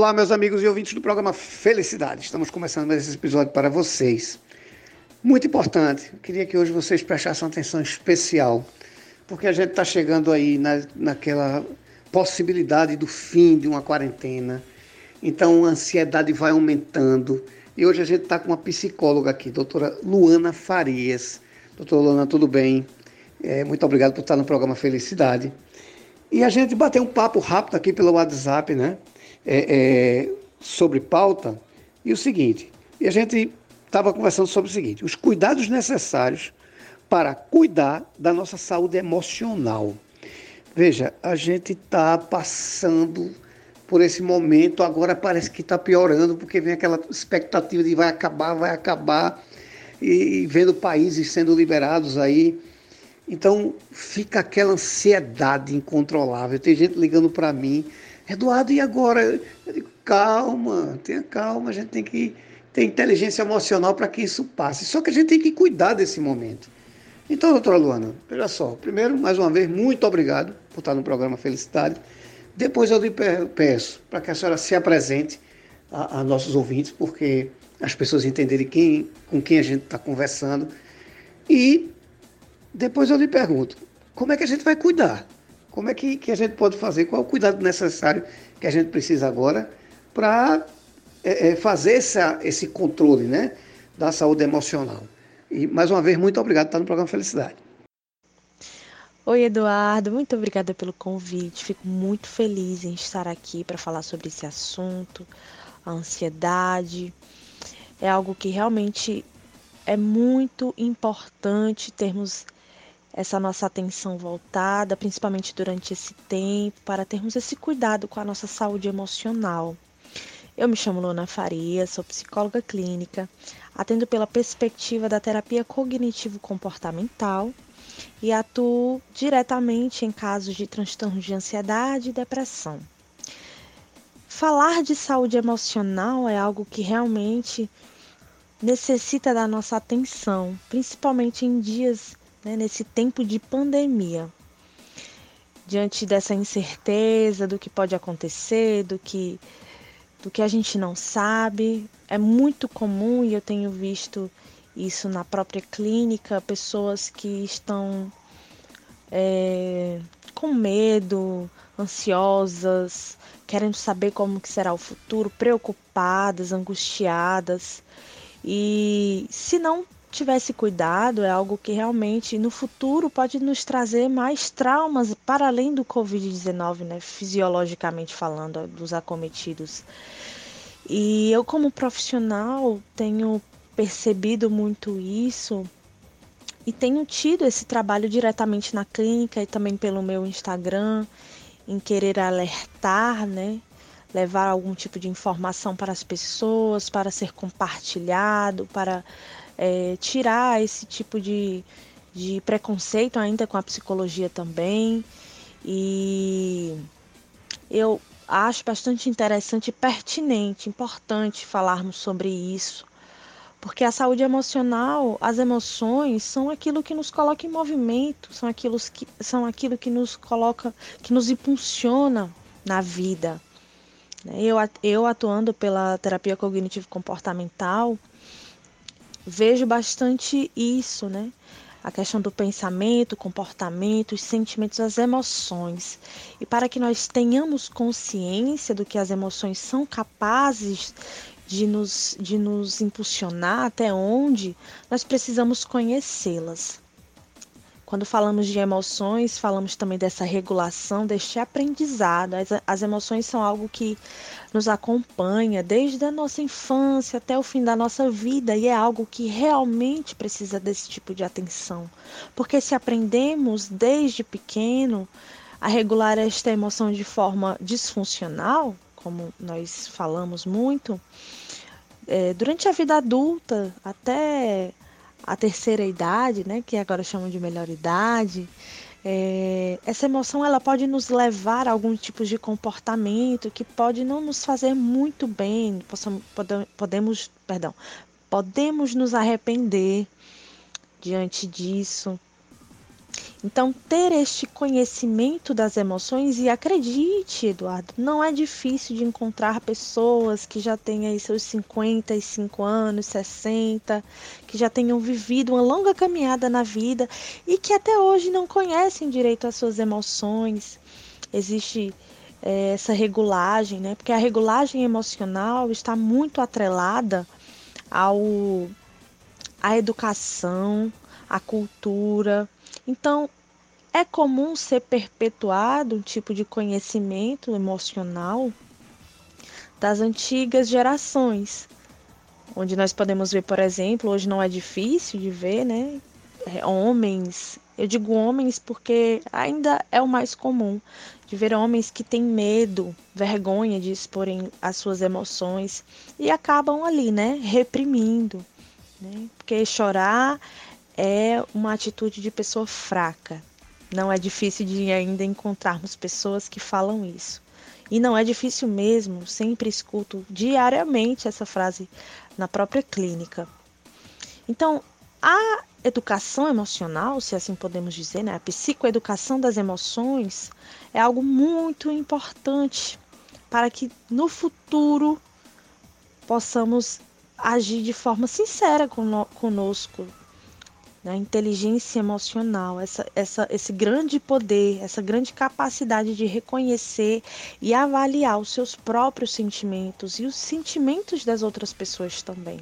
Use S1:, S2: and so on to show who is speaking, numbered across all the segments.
S1: Olá, meus amigos e ouvintes do programa Felicidade. Estamos começando mais esse episódio para vocês. Muito importante, eu queria que hoje vocês prestassem atenção especial, porque a gente está chegando aí na, naquela possibilidade do fim de uma quarentena. Então a ansiedade vai aumentando. E hoje a gente está com uma psicóloga aqui, doutora Luana Farias. Doutora Luana, tudo bem? É, muito obrigado por estar no programa Felicidade. E a gente bateu um papo rápido aqui pelo WhatsApp, né? É, é, sobre pauta. E o seguinte, e a gente estava conversando sobre o seguinte: os cuidados necessários para cuidar da nossa saúde emocional. Veja, a gente está passando por esse momento, agora parece que está piorando, porque vem aquela expectativa de vai acabar, vai acabar, e, e vendo países sendo liberados aí. Então fica aquela ansiedade incontrolável. Tem gente ligando para mim, Eduardo, e agora? Eu digo, calma, tenha calma, a gente tem que ter inteligência emocional para que isso passe. Só que a gente tem que cuidar desse momento. Então, doutora Luana, veja só. Primeiro, mais uma vez, muito obrigado por estar no programa Felicidade. Depois eu lhe peço para que a senhora se apresente a, a, nossos ouvintes, porque as pessoas entenderem quem, com quem a gente está conversando. E depois eu lhe pergunto, como é que a gente vai cuidar? Como é que, que a gente pode fazer? Qual é o cuidado necessário que a gente precisa agora para é, é, fazer essa, esse controle né, da saúde emocional. E, mais uma vez, muito obrigado por estar no programa Felicidade.
S2: Oi, Eduardo, muito obrigada pelo convite. Fico muito feliz em estar aqui para falar sobre esse assunto, a ansiedade. É algo que realmente é muito importante termos essa nossa atenção voltada, principalmente durante esse tempo, para termos esse cuidado com a nossa saúde emocional. Eu me chamo Lona Faria, sou psicóloga clínica, atendo pela perspectiva da terapia cognitivo-comportamental e atuo diretamente em casos de transtornos de ansiedade e depressão. Falar de saúde emocional é algo que realmente necessita da nossa atenção, principalmente em dias, né, nesse tempo de pandemia. Diante dessa incerteza do que pode acontecer, do que do que a gente não sabe. É muito comum e eu tenho visto isso na própria clínica, pessoas que estão é, com medo, ansiosas, querendo saber como que será o futuro, preocupadas, angustiadas. E se não tivesse cuidado, é algo que realmente no futuro pode nos trazer mais traumas para além do Covid-19, né? fisiologicamente falando, dos acometidos. E eu, como profissional, tenho percebido muito isso e tenho tido esse trabalho diretamente na clínica e também pelo meu Instagram, em querer alertar, né? Levar algum tipo de informação para as pessoas, para ser compartilhado, para é, tirar esse tipo de, de preconceito ainda com a psicologia também. E eu acho bastante interessante e pertinente, importante falarmos sobre isso, porque a saúde emocional, as emoções são aquilo que nos coloca em movimento, são aquilo que, são aquilo que nos coloca, que nos impulsiona na vida. Eu, eu atuando pela terapia cognitivo comportamental, vejo bastante isso, né? A questão do pensamento, comportamento, os sentimentos, as emoções. E para que nós tenhamos consciência do que as emoções são capazes de nos, de nos impulsionar, até onde, nós precisamos conhecê-las. Quando falamos de emoções, falamos também dessa regulação, deste aprendizado. As, as, emoções são algo que nos acompanha desde a nossa infância até o fim da nossa vida e é algo que realmente precisa desse tipo de atenção. Porque se aprendemos desde pequeno a regular esta emoção de forma disfuncional, como nós falamos muito, é, durante a vida adulta, até a terceira idade, né, que agora chamam de melhor idade, é, essa emoção ela pode nos levar a alguns tipos de comportamento que pode não nos fazer muito bem, possamos, podemos, perdão, podemos nos arrepender diante disso. Então, ter este conhecimento das emoções, e acredite, Eduardo, não é difícil de encontrar pessoas que já aí seus 55 anos, 60, que já tenham vivido uma longa caminhada na vida e que até hoje não conhecem direito as suas emoções. Existe é, essa regulagem, né? Porque a regulagem emocional está muito atrelada ao à educação, à cultura, então, é comum ser perpetuado um tipo de conhecimento emocional das antigas gerações, onde nós podemos ver, por exemplo, hoje não é difícil de ver, né? É, homens, eu digo homens porque ainda é o mais comum, de ver homens que têm medo, vergonha de exporem as suas emoções e acabam ali, né, reprimindo, né? Porque chorar é uma atitude de pessoa fraca. Não é difícil de ainda encontrarmos pessoas que falam isso. E não é difícil mesmo, sempre escuto diariamente essa frase na própria clínica. Então, a educação emocional, se assim podemos dizer, né, a psicoeducação das emoções, é algo muito importante para que no futuro possamos agir de forma sincera conosco, né? inteligência emocional, essa, essa, esse grande poder, essa grande capacidade de reconhecer e avaliar os seus próprios sentimentos e os sentimentos das outras pessoas também.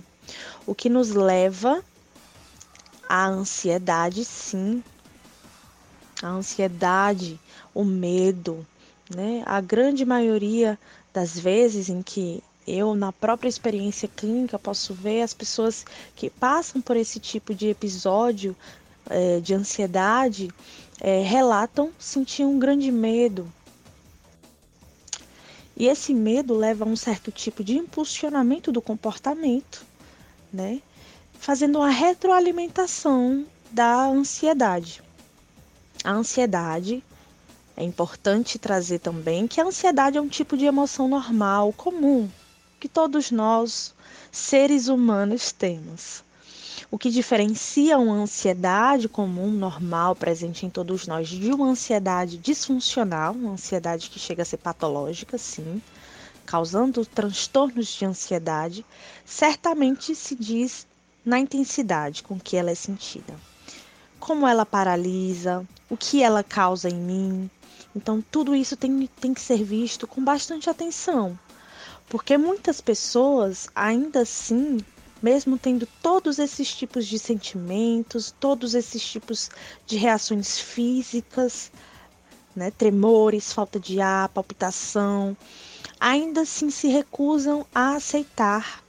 S2: O que nos leva à ansiedade, sim. A ansiedade, o medo, né? A grande maioria das vezes em que eu, na própria experiência clínica, posso ver as pessoas que passam por esse tipo de episódio é, de ansiedade é, relatam sentir um grande medo. E esse medo leva a um certo tipo de impulsionamento do comportamento, né? Fazendo uma retroalimentação da ansiedade. A ansiedade é importante trazer também que a ansiedade é um tipo de emoção normal, comum, que todos nós, seres humanos, temos. O que diferencia uma ansiedade comum, normal, presente em todos nós, de uma ansiedade disfuncional, uma ansiedade que chega a ser patológica, sim, causando transtornos de ansiedade, certamente se diz na intensidade com que ela é sentida. Como ela paralisa, o que ela causa em mim. Então, tudo isso tem, tem que ser visto com bastante atenção porque muitas pessoas, ainda assim, mesmo tendo todos esses tipos de sentimentos, todos esses tipos de reações físicas, né, tremores, falta de ar, palpitação, ainda assim se recusam a aceitar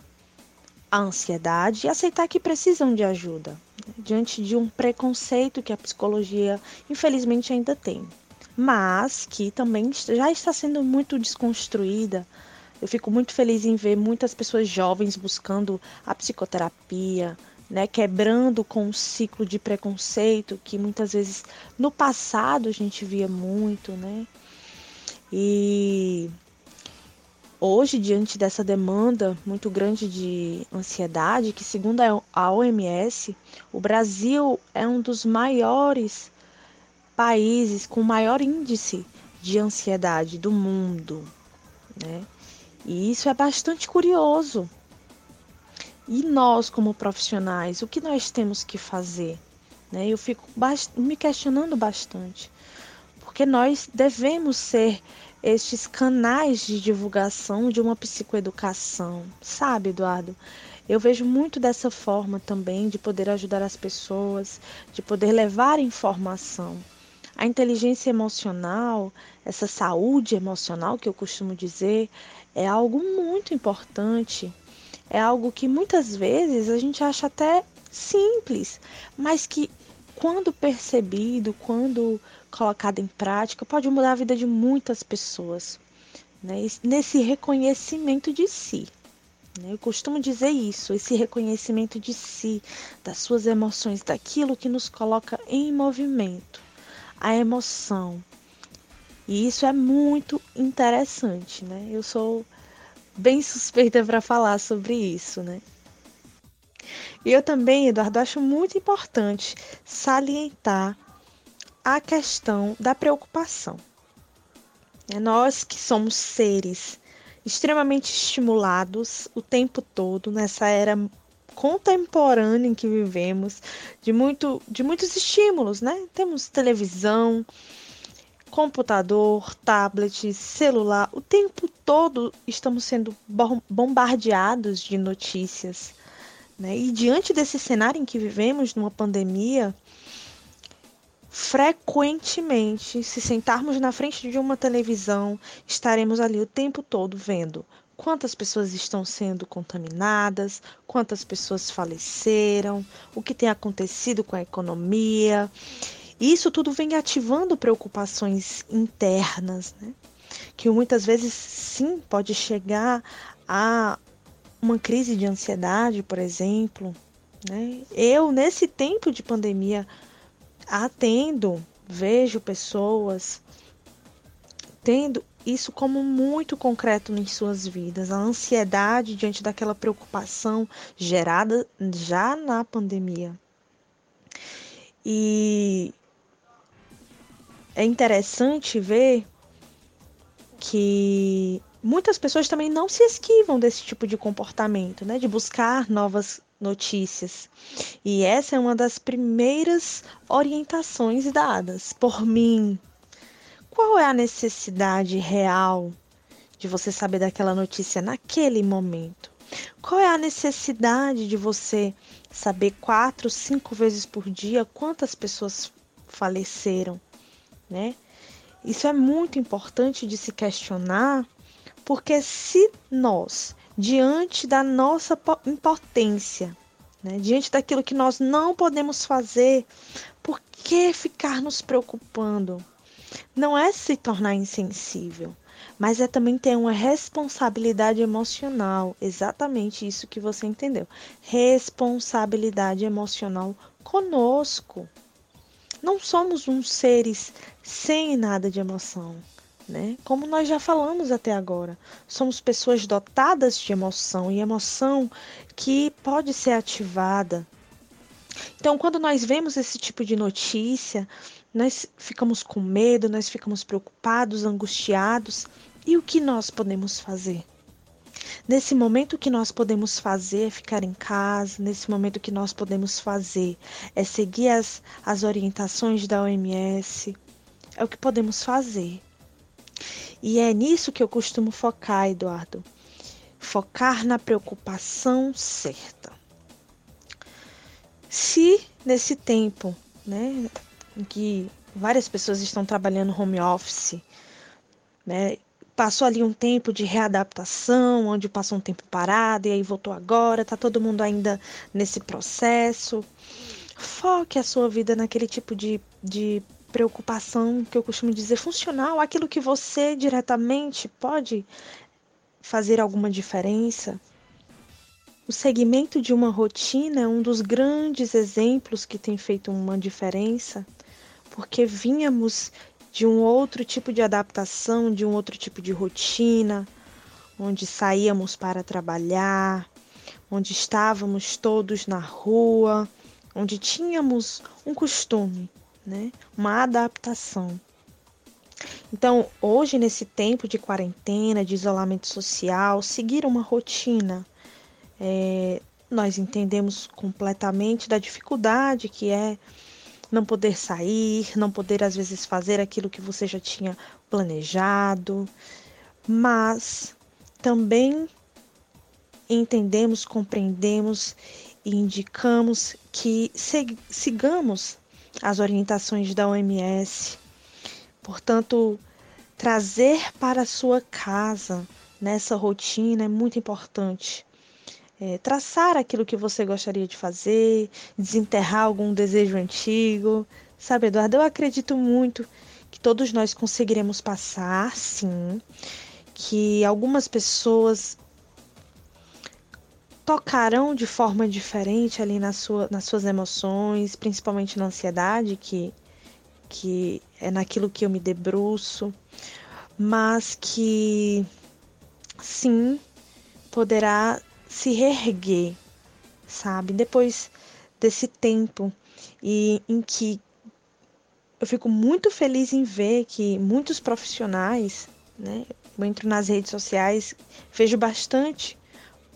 S2: a ansiedade e aceitar que precisam de ajuda, né, diante de um preconceito que a psicologia, infelizmente, ainda tem, mas que também já está sendo muito desconstruída eu fico muito feliz em ver muitas pessoas jovens buscando a psicoterapia, né, quebrando com o ciclo de preconceito que muitas vezes no passado a gente via muito, né? E hoje, diante dessa demanda muito grande de ansiedade, que segundo a OMS, o Brasil é um dos maiores países com maior índice de ansiedade do mundo, né? E isso é bastante curioso. E nós, como profissionais, o que nós temos que fazer? Né? Eu fico me questionando bastante, porque nós devemos ser estes canais de divulgação de uma psicoeducação, sabe, Eduardo? Eu vejo muito dessa forma também de poder ajudar as pessoas, de poder levar informação. A inteligência emocional, essa saúde emocional que eu costumo dizer, é algo muito importante. É algo que muitas vezes a gente acha até simples, mas que quando percebido, quando colocado em prática, pode mudar a vida de muitas pessoas. Né? Nesse reconhecimento de si. Né? Eu costumo dizer isso, esse reconhecimento de si, das suas emoções, daquilo que nos coloca em movimento. A emoção, e isso é muito interessante, né? Eu sou bem suspeita para falar sobre isso, né? E eu também, Eduardo, acho muito importante salientar a questão da preocupação. É nós que somos seres extremamente estimulados o tempo todo nessa era contemporânea em que vivemos, de, muito, de muitos estímulos, né? Temos televisão, computador, tablet, celular, o tempo todo estamos sendo bombardeados de notícias. Né? E diante desse cenário em que vivemos, numa pandemia, frequentemente, se sentarmos na frente de uma televisão, estaremos ali o tempo todo vendo quantas pessoas estão sendo contaminadas, quantas pessoas faleceram, o que tem acontecido com a economia. Isso tudo vem ativando preocupações internas, né? que muitas vezes sim pode chegar a uma crise de ansiedade, por exemplo. Né? Eu, nesse tempo de pandemia, atendo, vejo pessoas tendo isso como muito concreto em suas vidas, a ansiedade diante daquela preocupação gerada já na pandemia. E é interessante ver que muitas pessoas também não se esquivam desse tipo de comportamento, né? De buscar novas notícias. E essa é uma das primeiras orientações dadas por mim. Qual é a necessidade real de você saber daquela notícia naquele momento? Qual é a necessidade de você saber quatro, cinco vezes por dia quantas pessoas faleceram, né? Isso é muito importante de se questionar, porque se nós diante da nossa impotência, né? diante daquilo que nós não podemos fazer, por que ficar nos preocupando? Não é se tornar insensível, mas é também ter uma responsabilidade emocional. Exatamente isso que você entendeu. Responsabilidade emocional conosco. Não somos uns seres sem nada de emoção né? Como nós já falamos até agora, somos pessoas dotadas de emoção e emoção que pode ser ativada. Então, quando nós vemos esse tipo de notícia, nós ficamos com medo, nós ficamos preocupados, angustiados. E o que nós podemos fazer? Nesse momento, o que nós podemos fazer é ficar em casa. Nesse momento, o que nós podemos fazer é seguir as, as orientações da OMS. É o que podemos fazer. E é nisso que eu costumo focar, Eduardo. Focar na preocupação certa. Se nesse tempo, né, em que várias pessoas estão trabalhando home office, né, passou ali um tempo de readaptação, onde passou um tempo parado e aí voltou agora, tá todo mundo ainda nesse processo. Foque a sua vida naquele tipo de, de preocupação que eu costumo dizer funcional, aquilo que você diretamente pode fazer alguma diferença. O segmento de uma rotina é um dos grandes exemplos que tem feito uma diferença, porque vínhamos de um outro tipo de adaptação, de um outro tipo de rotina, onde saíamos para trabalhar, onde estávamos todos na rua, onde tínhamos um costume né? Uma adaptação. Então, hoje, nesse tempo de quarentena, de isolamento social, seguir uma rotina, é, nós entendemos completamente da dificuldade que é não poder sair, não poder às vezes fazer aquilo que você já tinha planejado, mas também entendemos, compreendemos e indicamos que sigamos as orientações da OMS. Portanto, trazer para a sua casa nessa rotina é muito importante. É, traçar aquilo que você gostaria de fazer, desenterrar algum desejo antigo. Sabe, Eduardo, eu acredito muito que todos nós conseguiremos passar, sim, que algumas pessoas tocarão de forma diferente ali na sua, nas suas emoções, principalmente na ansiedade, que, que é naquilo que eu me debruço, mas que sim poderá se reerguer, sabe? Depois desse tempo e em que eu fico muito feliz em ver que muitos profissionais, né, eu entro nas redes sociais, vejo bastante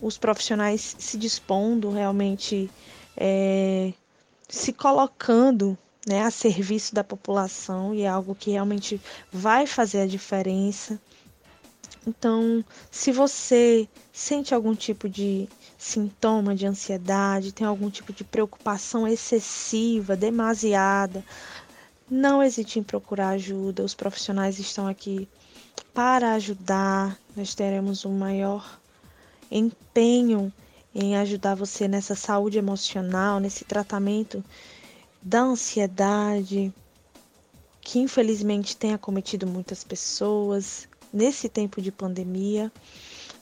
S2: os profissionais se dispondo realmente, é, se colocando né, a serviço da população e é algo que realmente vai fazer a diferença. Então, se você sente algum tipo de sintoma de ansiedade, tem algum tipo de preocupação excessiva, demasiada, não hesite em procurar ajuda. Os profissionais estão aqui para ajudar. Nós teremos um maior empenho em ajudar você nessa saúde emocional, nesse tratamento da ansiedade, que infelizmente tem acometido muitas pessoas nesse tempo de pandemia,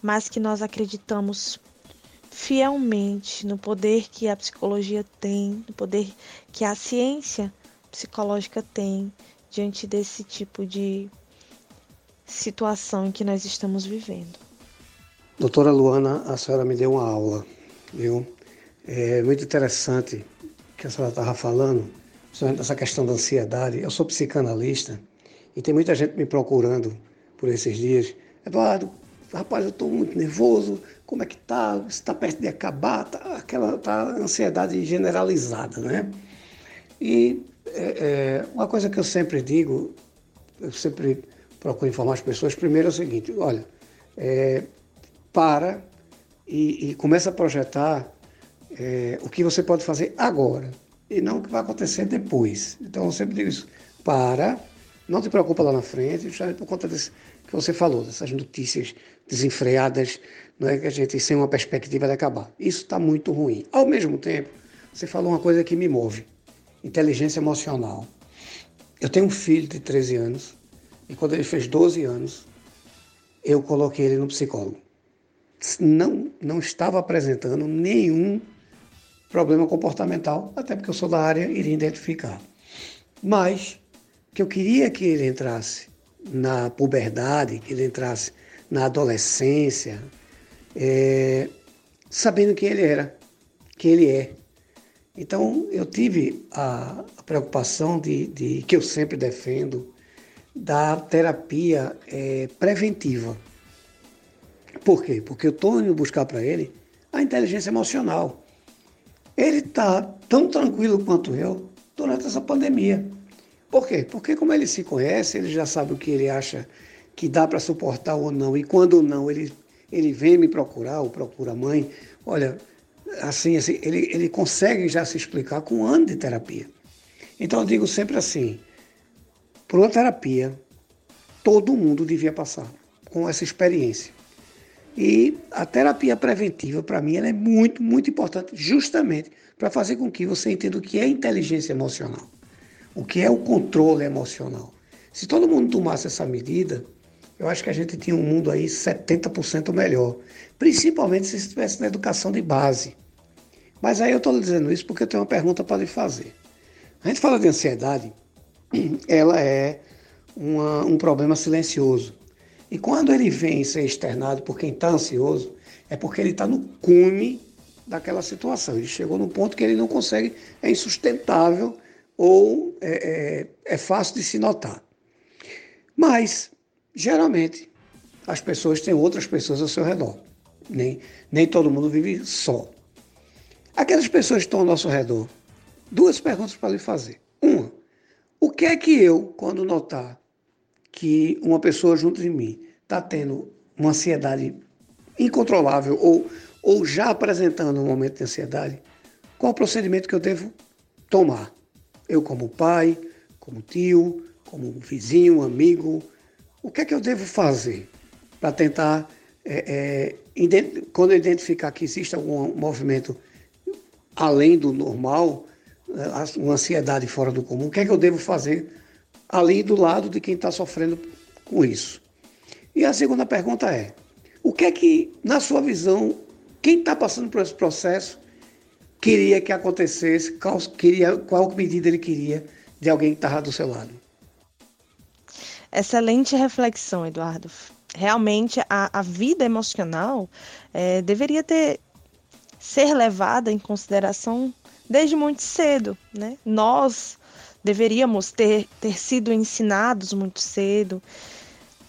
S2: mas que nós acreditamos fielmente no poder que a psicologia tem, no poder que a ciência psicológica tem diante desse tipo de situação em que nós estamos vivendo.
S1: Doutora Luana, a senhora me deu uma aula, viu? É muito interessante que a senhora estava falando, principalmente essa questão da ansiedade. Eu sou psicanalista e tem muita gente me procurando por esses dias. Eduardo, rapaz, eu estou muito nervoso, como é que tá? Está perto de acabar? Tá, aquela tá ansiedade generalizada, né? E é, é, uma coisa que eu sempre digo, eu sempre procuro informar as pessoas, primeiro é o seguinte, olha, é, para e, e, começa a projetar é, o que você pode fazer agora e não o que vai acontecer depois. Então eu sempre digo isso, para, não te preocupa lá na frente, já por conta desse, que você falou, dessas notícias desenfreadas, não é que a gente sem uma perspectiva de acabar. Isso está muito ruim. Ao mesmo tempo, você falou uma coisa que me move inteligência emocional. Eu tenho um filho de 13 anos e quando ele fez 12 anos, eu coloquei ele no psicólogo. Não, não estava apresentando nenhum problema comportamental, até porque eu sou da área e iria identificar. Mas que eu queria que ele entrasse na puberdade, que ele entrasse na adolescência, é, sabendo quem ele era, que ele é. Então, eu tive a, a preocupação de, de, que eu sempre defendo, da terapia é, preventiva. Por quê? Porque eu estou indo buscar para ele a inteligência emocional. Ele está tão tranquilo quanto eu durante essa pandemia. Por quê? Porque como ele se conhece, ele já sabe o que ele acha que dá para suportar ou não. E quando não, ele, ele vem me procurar ou procura a mãe. Olha, assim, assim ele, ele consegue já se explicar com um ano de terapia. Então eu digo sempre assim, por uma terapia, todo mundo devia passar com essa experiência. E a terapia preventiva, para mim, ela é muito, muito importante, justamente para fazer com que você entenda o que é inteligência emocional, o que é o controle emocional. Se todo mundo tomasse essa medida, eu acho que a gente tinha um mundo aí 70% melhor, principalmente se estivesse na educação de base. Mas aí eu estou dizendo isso porque eu tenho uma pergunta para lhe fazer. A gente fala de ansiedade, ela é uma, um problema silencioso. E quando ele vem ser externado por quem está ansioso, é porque ele está no cume daquela situação. Ele chegou num ponto que ele não consegue, é insustentável ou é, é, é fácil de se notar. Mas, geralmente, as pessoas têm outras pessoas ao seu redor. Nem, nem todo mundo vive só. Aquelas pessoas que estão ao nosso redor, duas perguntas para lhe fazer. Uma, o que é que eu, quando notar que uma pessoa junto de mim está tendo uma ansiedade incontrolável ou, ou já apresentando um momento de ansiedade, qual o procedimento que eu devo tomar? Eu, como pai, como tio, como vizinho, amigo, o que é que eu devo fazer para tentar, é, é, quando eu identificar que existe algum movimento além do normal, né, uma ansiedade fora do comum, o que é que eu devo fazer ali do lado de quem está sofrendo com isso? E a segunda pergunta é: o que é que, na sua visão, quem está passando por esse processo queria que acontecesse, qual, queria, qual medida ele queria de alguém que estava do seu lado?
S2: Excelente reflexão, Eduardo. Realmente, a, a vida emocional é, deveria ter ser levada em consideração desde muito cedo, né? Nós deveríamos ter, ter sido ensinados muito cedo,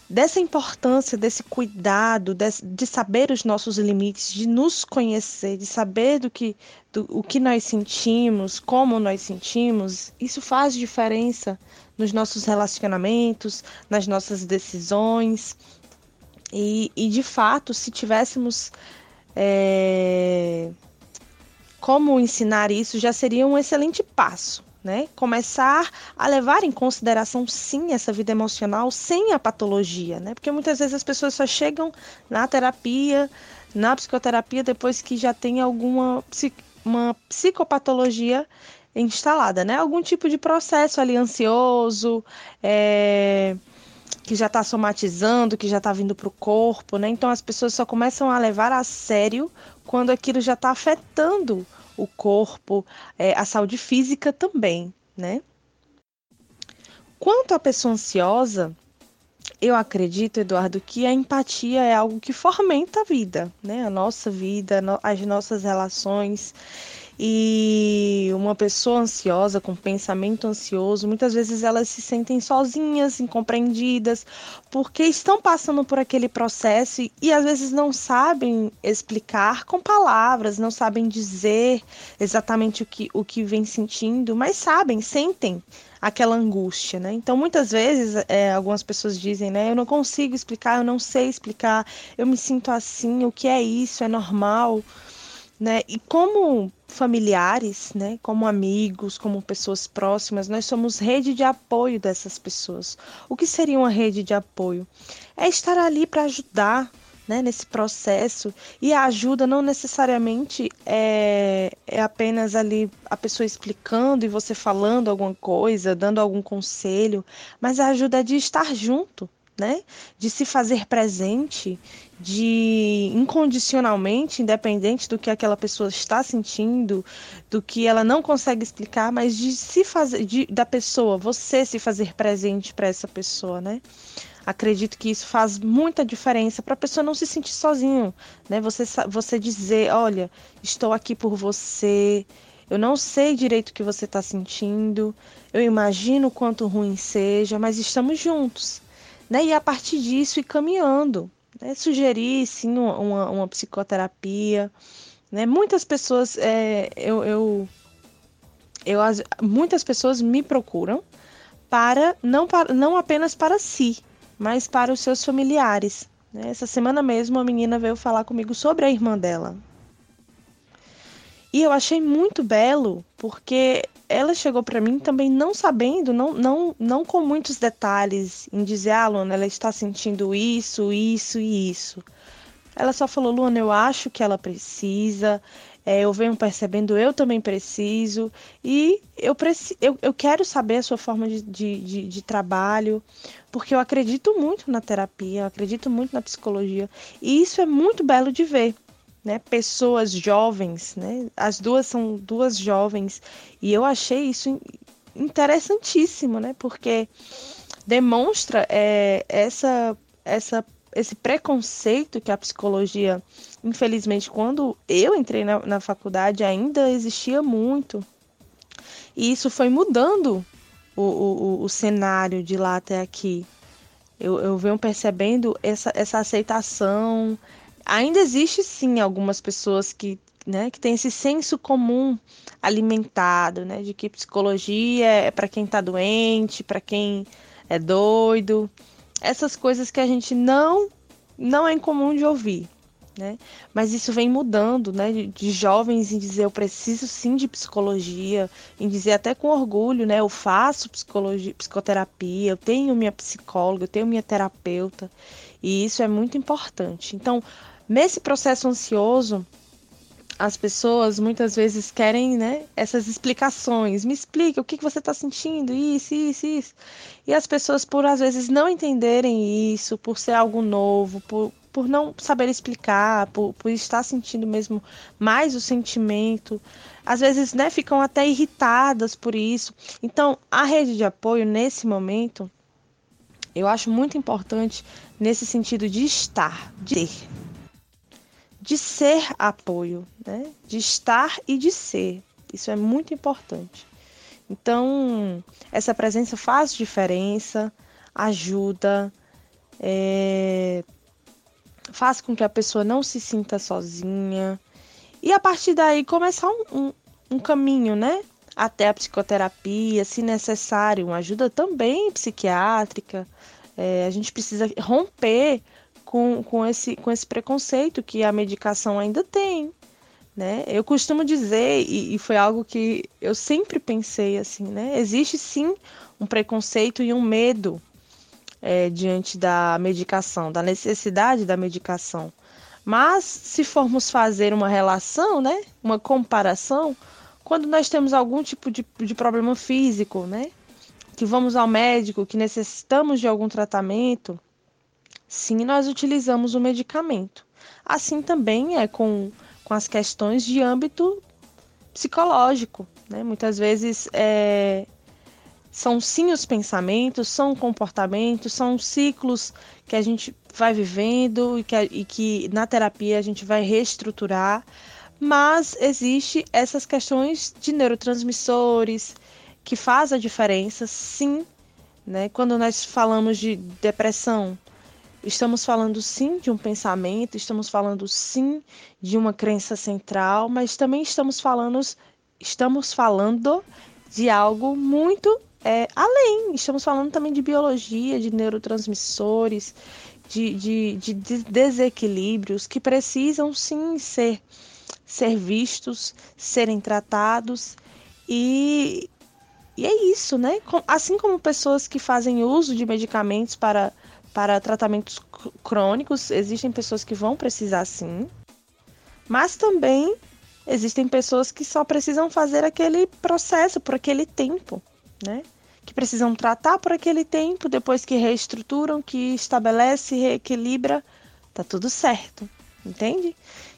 S2: dessa importância, desse cuidado, de, de, saber os nossos limites, de nos conhecer, de saber do que, do, o que nós sentimos, como nós sentimos, isso faz diferença nos nossos relacionamentos, nas nossas decisões. E, e de fato, se tivéssemos é, como ensinar isso, já seria um excelente passo né? Começar a levar em consideração sim essa vida emocional sem a patologia, né? Porque muitas vezes as pessoas só chegam na terapia, na psicoterapia depois que já tem alguma uma psicopatologia instalada, né? Algum tipo de processo ali ansioso, é, que já está somatizando, que já está vindo para o corpo, né? Então as pessoas só começam a levar a sério quando aquilo já está afetando o corpo, é, a saúde física também, né? Quanto à pessoa ansiosa, eu acredito, Eduardo, que a empatia é algo que fomenta a vida, né? A nossa vida, as nossas relações. E uma pessoa ansiosa, com pensamento ansioso, muitas vezes elas se sentem sozinhas, incompreendidas, porque estão passando por aquele processo e, e às vezes não sabem explicar com palavras, não sabem dizer exatamente o que, o que vem sentindo, mas sabem, sentem aquela angústia, né? Então, muitas vezes, é, algumas pessoas dizem, né? Eu não consigo explicar, eu não sei explicar, eu me sinto assim, o que é isso? É normal? Né? E como familiares, né, como amigos, como pessoas próximas, nós somos rede de apoio dessas pessoas. O que seria uma rede de apoio? É estar ali para ajudar, né, nesse processo. E a ajuda não necessariamente é, é apenas ali a pessoa explicando e você falando alguma coisa, dando algum conselho, mas a ajuda é de estar junto, né? De se fazer presente, de incondicionalmente, independente do que aquela pessoa está sentindo, do que ela não consegue explicar, mas de se fazer, de, da pessoa, você se fazer presente para essa pessoa, né? Acredito que isso faz muita diferença para a pessoa não se sentir sozinho, né? Você, você dizer, olha, estou aqui por você, eu não sei direito o que você está sentindo, eu imagino quanto ruim seja, mas estamos juntos né? E a partir disso ir caminhando, né? Sugerir sim uma, uma psicoterapia, né? Muitas pessoas, é, eu, eu, eu, muitas pessoas me procuram para não, para, não apenas para si, mas para os seus familiares. Né? Essa semana mesmo a menina veio falar comigo sobre a irmã dela. E eu achei muito belo, porque ela chegou para mim também não sabendo, não, não, não com muitos detalhes em dizer, ah, Luana, ela está sentindo isso, isso e isso. Ela só falou, Luana, eu acho que ela precisa, é, eu venho percebendo, eu também preciso, e eu, preci eu, eu quero saber a sua forma de, de, de, de trabalho, porque eu acredito muito na terapia, eu acredito muito na psicologia, e isso é muito belo de ver né, pessoas jovens, né? As duas são duas jovens e eu achei isso interessantíssimo, né? Porque demonstra é, essa essa esse preconceito que a psicologia, infelizmente, quando eu entrei na, na faculdade ainda existia muito e isso foi mudando o, o, o cenário de lá até aqui. Eu, eu venho percebendo essa, essa aceitação, ainda existe sim algumas pessoas que, né, que têm esse senso comum alimentado, né, de que psicologia é para quem está doente, para quem é doido, essas coisas que a gente não não é incomum de ouvir, né? Mas isso vem mudando, né? De, de, jovens em dizer eu preciso sim de psicologia, em dizer até com orgulho, né? Eu faço psicologia, psicoterapia, eu tenho minha psicóloga, eu tenho minha terapeuta, e isso é muito importante. Então, Nesse processo ansioso, as pessoas muitas vezes querem né, essas explicações. Me explica o que, que você está sentindo, isso, isso, isso. E as pessoas, por às vezes não entenderem isso, por ser algo novo, por, por não saber explicar, por, por estar sentindo mesmo mais o sentimento, às vezes né, ficam até irritadas por isso. Então, a rede de apoio, nesse momento, eu acho muito importante nesse sentido de estar, de ter de ser apoio, né? de estar e de ser. Isso é muito importante. Então, essa presença faz diferença, ajuda, é, faz com que a pessoa não se sinta sozinha. E a partir daí começar um, um, um caminho, né? Até a psicoterapia, se necessário, uma ajuda também psiquiátrica. É, a gente precisa romper com, com, esse, com esse preconceito que a medicação ainda tem. Né? Eu costumo dizer, e, e foi algo que eu sempre pensei assim, né? Existe sim um preconceito e um medo é, diante da medicação, da necessidade da medicação. Mas se formos fazer uma relação, né, uma comparação, quando nós temos algum tipo de, de problema físico, né, que vamos ao médico, que necessitamos de algum tratamento, sim, nós utilizamos o medicamento. Assim também é com, com as questões de âmbito psicológico. Né? Muitas vezes é, são sim os pensamentos, são comportamentos, são ciclos que a gente vai vivendo e que, e que na terapia a gente vai reestruturar, mas existe essas questões de neurotransmissores que faz a diferença, sim, né? Quando nós falamos de depressão, estamos falando sim de um pensamento, estamos falando sim de uma crença central, mas também estamos falando estamos falando de algo muito é, além, estamos falando também de biologia, de neurotransmissores, de, de, de desequilíbrios que precisam sim ser, ser vistos, serem tratados e, e é isso, né? Assim como pessoas que fazem uso de medicamentos para, para tratamentos crônicos, existem pessoas que vão precisar sim, mas também existem pessoas que só precisam fazer aquele processo por aquele tempo, né? que precisam tratar por aquele tempo, depois que reestruturam, que estabelece, reequilibra, tá tudo certo, entende?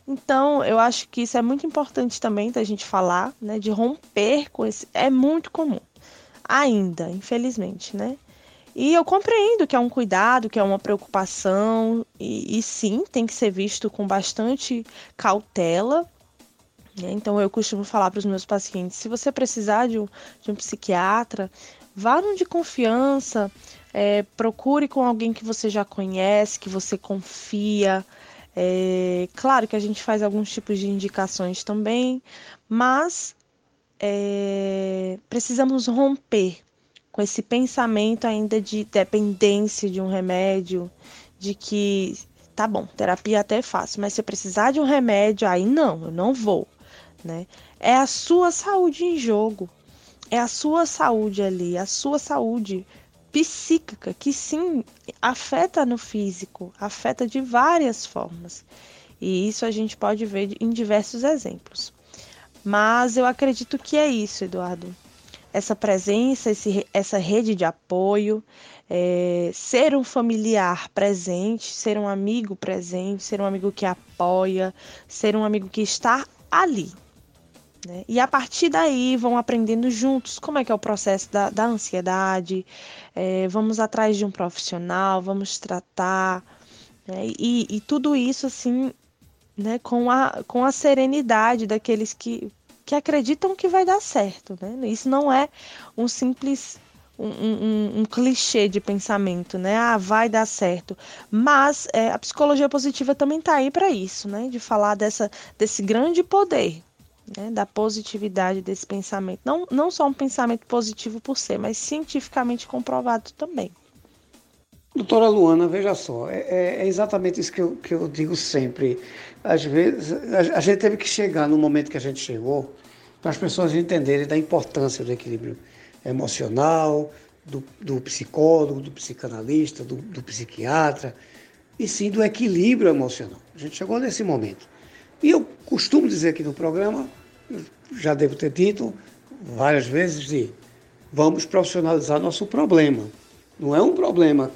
S2: Então, eu acho que isso é muito importante também da gente falar, né, de romper com esse, é muito comum. Ainda, infelizmente, né? E eu compreendo que é um cuidado, que é uma preocupação, e, e sim, tem que ser visto com bastante cautela, né? então, eu costumo falar para os meus pacientes: se você precisar de um, de um psiquiatra, Vá num de confiança, é, procure com alguém que você já conhece, que você confia. É, claro que a gente faz alguns tipos de indicações também, mas é, precisamos romper com esse pensamento ainda de dependência de um remédio, de que tá bom, terapia até é fácil, mas se precisar de um remédio, aí não, eu não vou, né? É a sua saúde em jogo é a sua saúde ali, a sua saúde psíquica, que sim afeta no físico, afeta de várias formas. E isso a gente pode ver em diversos exemplos. Mas eu acredito que é isso, Eduardo. Essa presença, esse, essa rede de apoio, é, ser um familiar presente, ser um amigo presente, ser um amigo que apoia, ser um amigo que está ali, né? E a partir daí vão aprendendo juntos como é que é o processo da, da ansiedade, é, vamos atrás de um profissional, vamos tratar, né? e, e tudo isso assim, né, com, a, com a serenidade daqueles que, que acreditam que vai dar certo. Né? Isso não é um simples um, um, um, clichê de pensamento, né? Ah, vai dar certo. Mas é, a psicologia positiva também está aí para isso, né? De falar dessa, desse grande poder né, da positividade desse pensamento. Não, não só um pensamento positivo por ser, mas cientificamente comprovado também.
S1: Doutora Luana, veja só, é, é, é exatamente isso que eu, que eu digo sempre. Às vezes, a, a gente teve que chegar no momento que a gente chegou para as pessoas entenderem da importância do equilíbrio emocional, do, do psicólogo, do psicanalista, do, do psiquiatra, e sim do equilíbrio emocional. A gente chegou nesse momento. E eu costumo dizer aqui no programa, já devo ter dito várias vezes, de vamos profissionalizar nosso problema. Não é um problema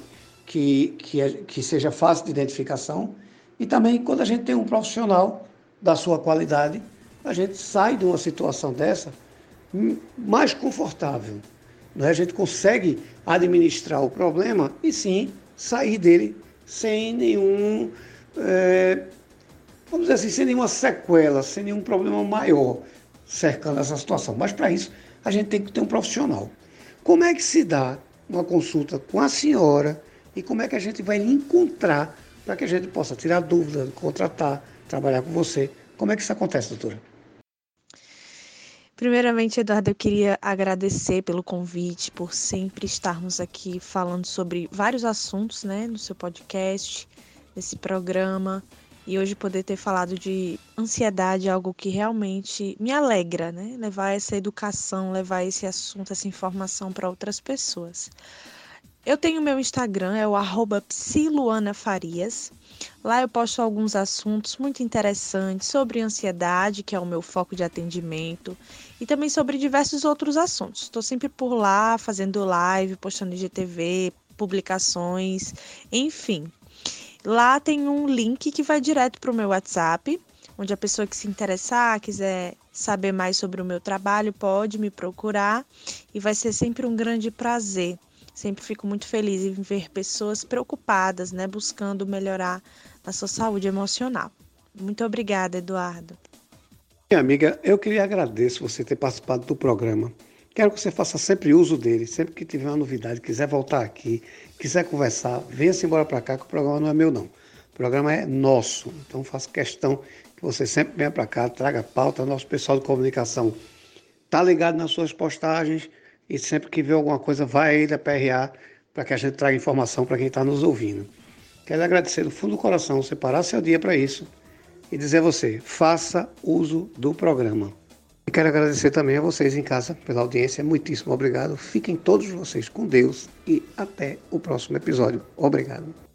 S1: que, que, que seja fácil de identificação. E também, quando a gente tem um profissional da sua qualidade, a gente sai de uma situação dessa mais confortável. Não é? A gente consegue administrar o problema e sim sair dele sem nenhum é, vamos dizer assim, sem nenhuma sequela, sem nenhum problema maior cercando essa situação. Mas para isso, a gente tem que ter um profissional. Como é que se dá uma consulta com a senhora e como é que a gente vai lhe encontrar para que a gente possa tirar dúvidas, contratar, trabalhar com você? Como é que isso acontece, doutora?
S2: Primeiramente, Eduardo, eu queria agradecer pelo convite, por sempre estarmos aqui falando sobre vários assuntos, né, no seu podcast, nesse programa, e hoje poder ter falado de ansiedade, algo que realmente me alegra, né, levar essa educação, levar esse assunto, essa informação para outras pessoas. Eu tenho meu Instagram, é o arroba Farias. Lá eu posto alguns assuntos muito interessantes sobre ansiedade, que é o meu foco de atendimento, e também sobre diversos outros assuntos. Estou sempre por lá, fazendo live, postando IGTV, publicações, enfim. Lá tem um link que vai direto para o meu WhatsApp, onde a pessoa que se interessar, quiser saber mais sobre o meu trabalho, pode me procurar e vai ser sempre um grande prazer Sempre fico muito feliz em ver pessoas preocupadas, né, buscando melhorar a sua saúde emocional. Muito obrigada, Eduardo.
S1: Minha amiga, eu queria agradecer você ter participado do programa. Quero que você faça sempre uso dele. Sempre que tiver uma novidade, quiser voltar aqui, quiser conversar, venha-se embora para cá, que o programa não é meu, não. O programa é nosso. Então, faço questão que você sempre venha para cá, traga pauta. Nosso pessoal de comunicação está ligado nas suas postagens e sempre que vê alguma coisa, vai aí da PRA para que a gente traga informação para quem está nos ouvindo. Quero agradecer do fundo do coração, separar seu dia para isso e dizer a você, faça uso do programa. E quero agradecer também a vocês em casa pela audiência, muitíssimo obrigado. Fiquem todos vocês com Deus e até o próximo episódio. Obrigado.